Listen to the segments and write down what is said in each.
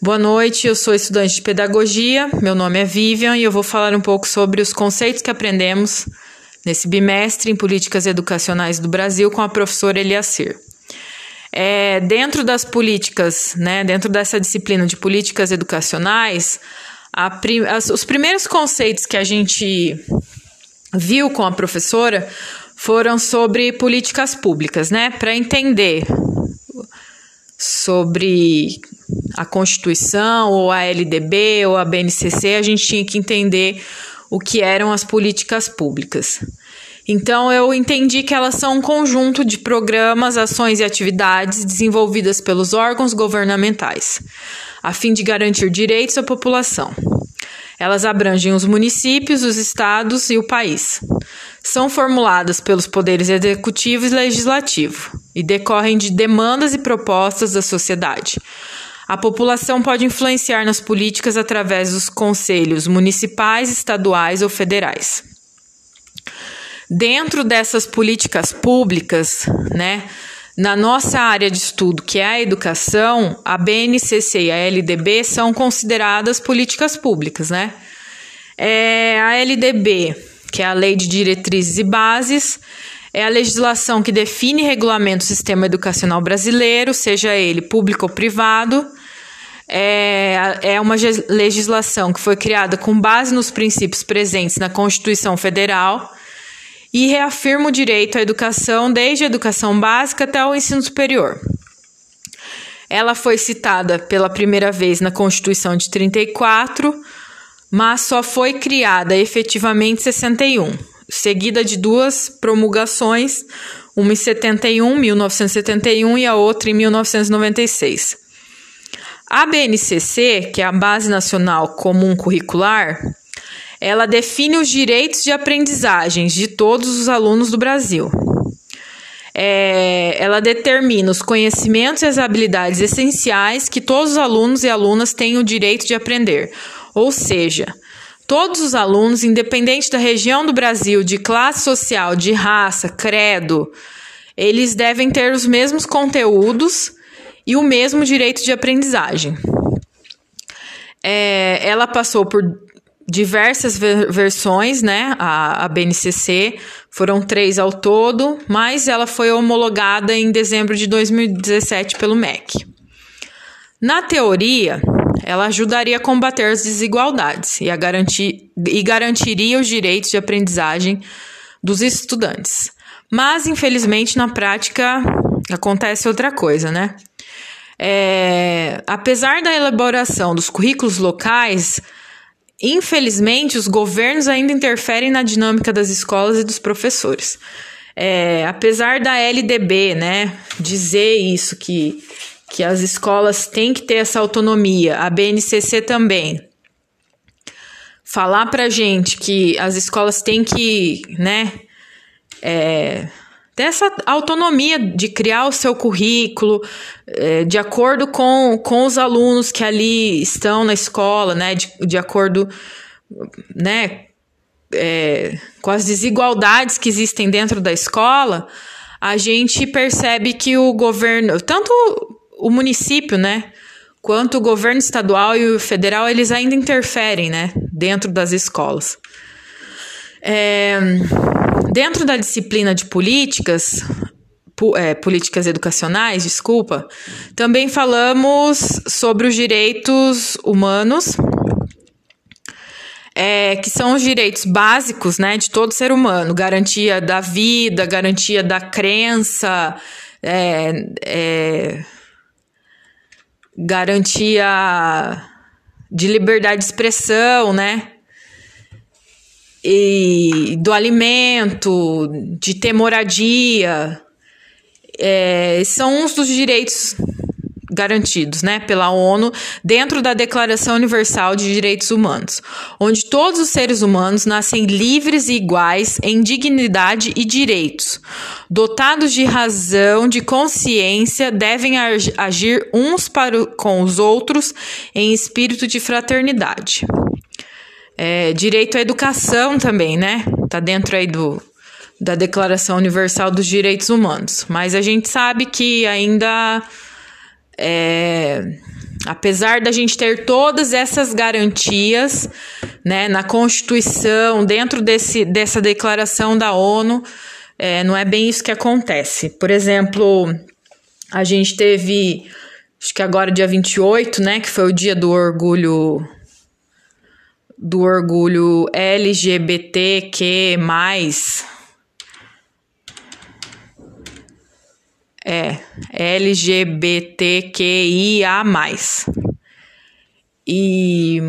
Boa noite, eu sou estudante de pedagogia, meu nome é Vivian e eu vou falar um pouco sobre os conceitos que aprendemos nesse bimestre em Políticas Educacionais do Brasil com a professora Eliacir. É, dentro das políticas, né, dentro dessa disciplina de políticas educacionais, as, os primeiros conceitos que a gente viu com a professora foram sobre políticas públicas, né? Para entender sobre a Constituição, ou a LDB, ou a BNCC, a gente tinha que entender o que eram as políticas públicas. Então, eu entendi que elas são um conjunto de programas, ações e atividades desenvolvidas pelos órgãos governamentais, a fim de garantir direitos à população. Elas abrangem os municípios, os estados e o país. São formuladas pelos poderes executivo e legislativo e decorrem de demandas e propostas da sociedade. A população pode influenciar nas políticas através dos conselhos municipais, estaduais ou federais. Dentro dessas políticas públicas, né, na nossa área de estudo, que é a educação, a BNCC e a LDB são consideradas políticas públicas, né? É, a LDB, que é a Lei de Diretrizes e Bases, é a legislação que define e regulamenta o sistema educacional brasileiro, seja ele público ou privado. É, é uma legislação que foi criada com base nos princípios presentes na Constituição Federal e reafirma o direito à educação desde a educação básica até o ensino superior. Ela foi citada pela primeira vez na Constituição de 34, mas só foi criada efetivamente em 61, seguida de duas promulgações, uma em 71, 1971 e a outra em 1996. A BNCC, que é a Base Nacional Comum Curricular, ela define os direitos de aprendizagens de todos os alunos do Brasil. É, ela determina os conhecimentos e as habilidades essenciais que todos os alunos e alunas têm o direito de aprender. Ou seja, todos os alunos, independente da região do Brasil, de classe social, de raça, credo, eles devem ter os mesmos conteúdos e o mesmo direito de aprendizagem. É, ela passou por diversas ver versões, né? A, a BNCC foram três ao todo, mas ela foi homologada em dezembro de 2017 pelo MEC. Na teoria, ela ajudaria a combater as desigualdades e, a garantir, e garantiria os direitos de aprendizagem dos estudantes. Mas, infelizmente, na prática acontece outra coisa, né? É, apesar da elaboração dos currículos locais, Infelizmente, os governos ainda interferem na dinâmica das escolas e dos professores. É, apesar da LDB, né, dizer isso, que, que as escolas têm que ter essa autonomia, a BNCC também, falar pra gente que as escolas têm que, né, é, ter essa autonomia de criar o seu currículo é, de acordo com, com os alunos que ali estão na escola, né? De, de acordo né, é, com as desigualdades que existem dentro da escola, a gente percebe que o governo, tanto o município, né? Quanto o governo estadual e o federal, eles ainda interferem, né? Dentro das escolas. É, Dentro da disciplina de políticas, é, políticas educacionais, desculpa, também falamos sobre os direitos humanos, é, que são os direitos básicos né, de todo ser humano: garantia da vida, garantia da crença, é, é garantia de liberdade de expressão, né? e do alimento, de ter moradia, é, são uns dos direitos garantidos né, pela ONU dentro da Declaração Universal de Direitos Humanos, onde todos os seres humanos nascem livres e iguais em dignidade e direitos. Dotados de razão, de consciência, devem agir uns para com os outros em espírito de fraternidade. É, direito à educação também, né? Tá dentro aí do, da Declaração Universal dos Direitos Humanos. Mas a gente sabe que ainda é, apesar da gente ter todas essas garantias, né, na Constituição, dentro desse, dessa declaração da ONU, é, não é bem isso que acontece. Por exemplo, a gente teve, acho que agora dia 28, né, que foi o dia do orgulho do orgulho LGBTQ+, é LGBTQIA+. E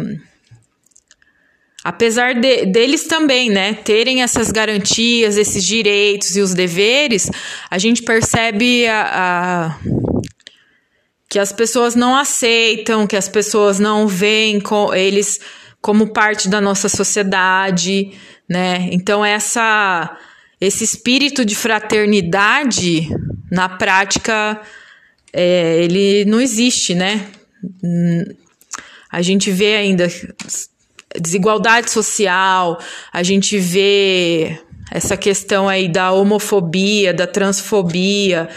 apesar de, deles também, né, terem essas garantias, esses direitos e os deveres, a gente percebe a, a, que as pessoas não aceitam, que as pessoas não veem com eles como parte da nossa sociedade, né? Então essa esse espírito de fraternidade na prática é, ele não existe, né? A gente vê ainda desigualdade social, a gente vê essa questão aí da homofobia, da transfobia,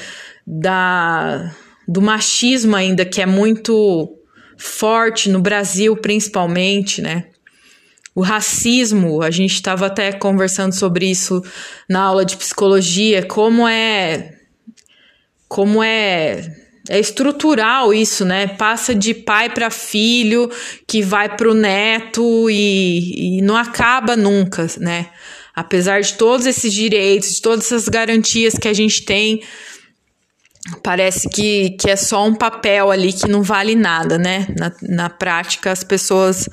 da do machismo ainda que é muito forte no Brasil principalmente, né? O racismo, a gente estava até conversando sobre isso na aula de psicologia, como é como é é estrutural isso, né? Passa de pai para filho, que vai para o neto e, e não acaba nunca, né? Apesar de todos esses direitos, de todas essas garantias que a gente tem, parece que, que é só um papel ali que não vale nada, né? Na, na prática, as pessoas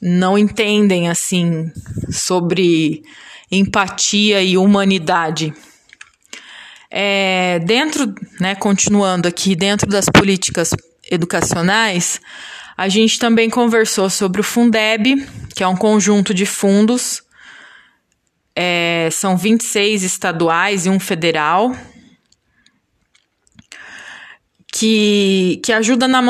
não entendem assim sobre empatia e humanidade. É, dentro, né, continuando aqui, dentro das políticas educacionais, a gente também conversou sobre o Fundeb, que é um conjunto de fundos, é, são 26 estaduais e um federal, que, que ajuda na,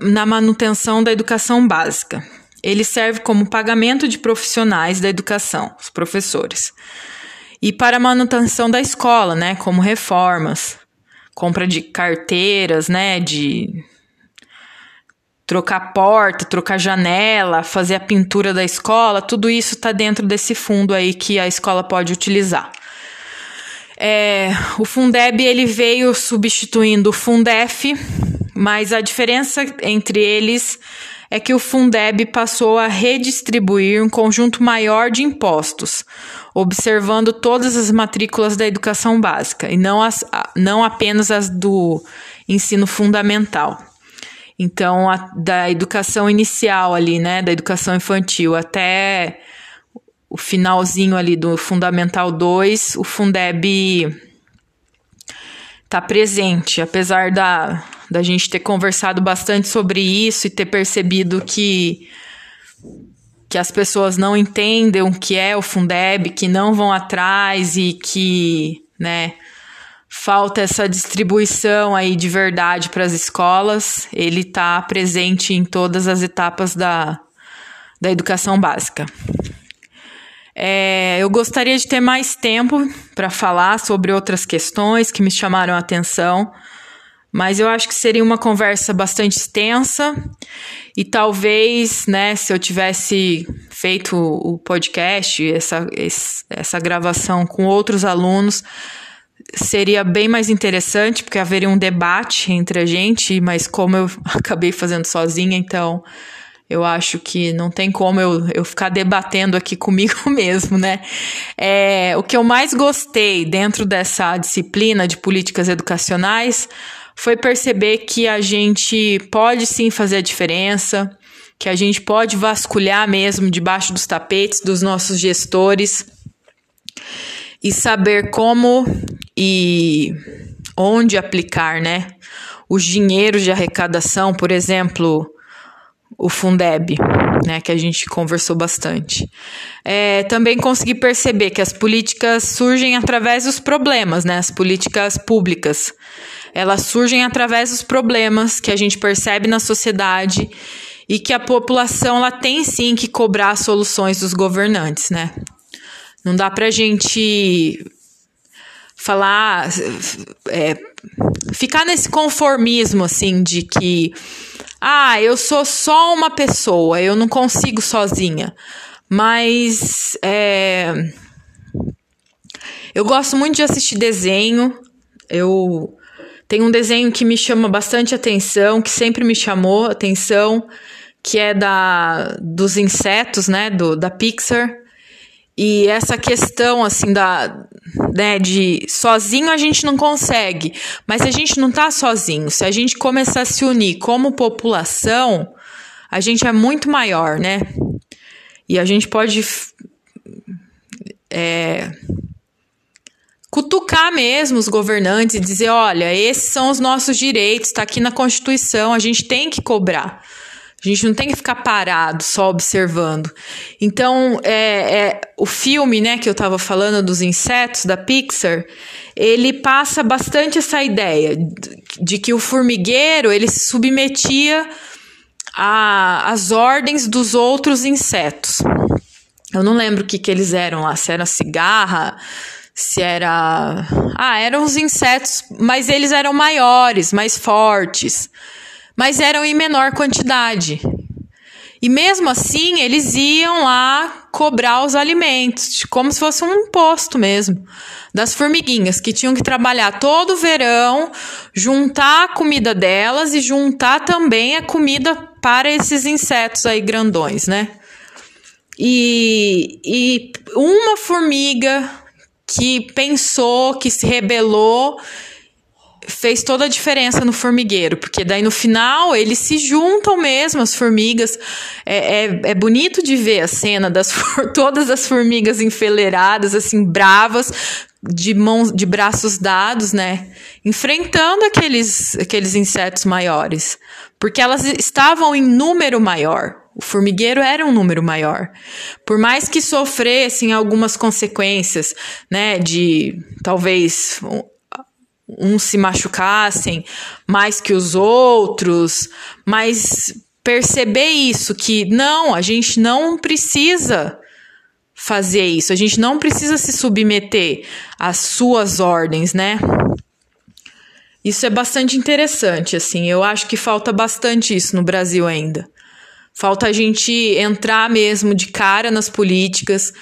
na manutenção da educação básica. Ele serve como pagamento de profissionais da educação, os professores. E para manutenção da escola, né, como reformas, compra de carteiras, né, de trocar porta, trocar janela, fazer a pintura da escola, tudo isso está dentro desse fundo aí que a escola pode utilizar. É, o Fundeb ele veio substituindo o Fundef, mas a diferença entre eles é que o Fundeb passou a redistribuir um conjunto maior de impostos, observando todas as matrículas da educação básica e não, as, não apenas as do ensino fundamental. Então, a, da educação inicial ali, né, da educação infantil até o finalzinho ali do Fundamental 2, o Fundeb está presente, apesar da, da gente ter conversado bastante sobre isso e ter percebido que que as pessoas não entendem o que é o Fundeb, que não vão atrás e que, né, falta essa distribuição aí de verdade para as escolas. Ele está presente em todas as etapas da, da educação básica. É, eu gostaria de ter mais tempo para falar sobre outras questões que me chamaram a atenção, mas eu acho que seria uma conversa bastante extensa e talvez, né, se eu tivesse feito o podcast, essa, essa gravação com outros alunos, seria bem mais interessante, porque haveria um debate entre a gente, mas como eu acabei fazendo sozinha, então eu acho que não tem como eu, eu ficar debatendo aqui comigo mesmo, né? É, o que eu mais gostei dentro dessa disciplina de políticas educacionais foi perceber que a gente pode sim fazer a diferença, que a gente pode vasculhar mesmo debaixo dos tapetes dos nossos gestores e saber como e onde aplicar, né? Os dinheiros de arrecadação, por exemplo, o Fundeb, né, que a gente conversou bastante. É, também consegui perceber que as políticas surgem através dos problemas, né, as políticas públicas. Elas surgem através dos problemas que a gente percebe na sociedade e que a população ela tem sim que cobrar soluções dos governantes, né? Não dá pra gente falar, é, ficar nesse conformismo assim de que ah, eu sou só uma pessoa, eu não consigo sozinha. Mas é, eu gosto muito de assistir desenho. Eu tenho um desenho que me chama bastante atenção, que sempre me chamou atenção, que é da dos insetos, né, do da Pixar. E essa questão assim da né, de sozinho a gente não consegue, mas a gente não tá sozinho. Se a gente começar a se unir como população, a gente é muito maior, né? E a gente pode é, cutucar mesmo os governantes e dizer: olha, esses são os nossos direitos, está aqui na Constituição, a gente tem que cobrar. A gente não tem que ficar parado só observando. Então, é, é, o filme, né, que eu estava falando dos insetos da Pixar, ele passa bastante essa ideia de que o formigueiro ele se submetia às ordens dos outros insetos. Eu não lembro o que, que eles eram lá, se era cigarra, se era. Ah, eram os insetos, mas eles eram maiores, mais fortes, mas eram em menor quantidade. E mesmo assim, eles iam lá cobrar os alimentos, como se fosse um imposto mesmo, das formiguinhas, que tinham que trabalhar todo o verão, juntar a comida delas e juntar também a comida para esses insetos aí grandões, né? E, e uma formiga que pensou, que se rebelou, fez toda a diferença no formigueiro, porque daí no final eles se juntam mesmo, as formigas. É, é, é bonito de ver a cena das todas as formigas enfileiradas, assim, bravas, de mãos, de braços dados, né? Enfrentando aqueles, aqueles insetos maiores. Porque elas estavam em número maior. O formigueiro era um número maior. Por mais que sofressem algumas consequências, né, de talvez uns se machucassem mais que os outros, mas perceber isso que não, a gente não precisa fazer isso, a gente não precisa se submeter às suas ordens, né? Isso é bastante interessante, assim. Eu acho que falta bastante isso no Brasil ainda. Falta a gente entrar mesmo de cara nas políticas,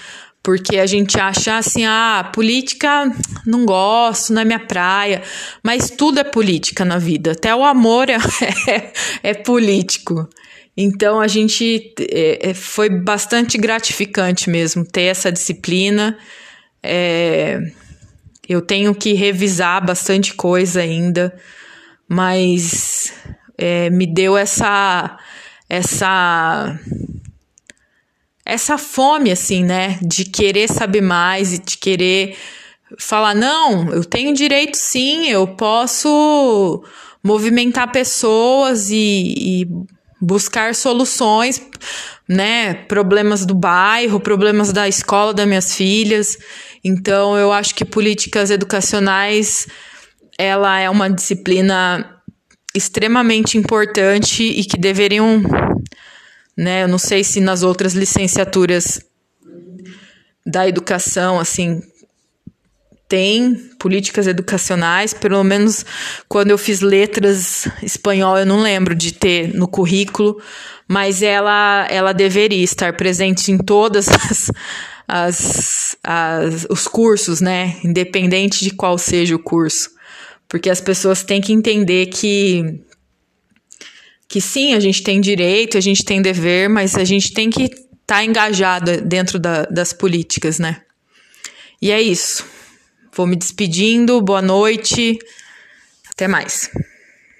porque a gente acha assim, ah, política não gosto, não é minha praia, mas tudo é política na vida, até o amor é, é, é político. Então a gente é, é, foi bastante gratificante mesmo ter essa disciplina. É, eu tenho que revisar bastante coisa ainda, mas é, me deu essa essa essa fome assim, né, de querer saber mais e de querer falar não, eu tenho direito sim, eu posso movimentar pessoas e, e buscar soluções, né, problemas do bairro, problemas da escola das minhas filhas. Então, eu acho que políticas educacionais ela é uma disciplina extremamente importante e que deveriam, né, eu não sei se nas outras licenciaturas da educação, assim, tem políticas educacionais, pelo menos quando eu fiz letras espanhol, eu não lembro de ter no currículo, mas ela, ela deveria estar presente em todas as, as, as, os cursos, né? Independente de qual seja o curso. Porque as pessoas têm que entender que que sim, a gente tem direito, a gente tem dever, mas a gente tem que estar tá engajado dentro da, das políticas, né? E é isso. Vou me despedindo, boa noite, até mais.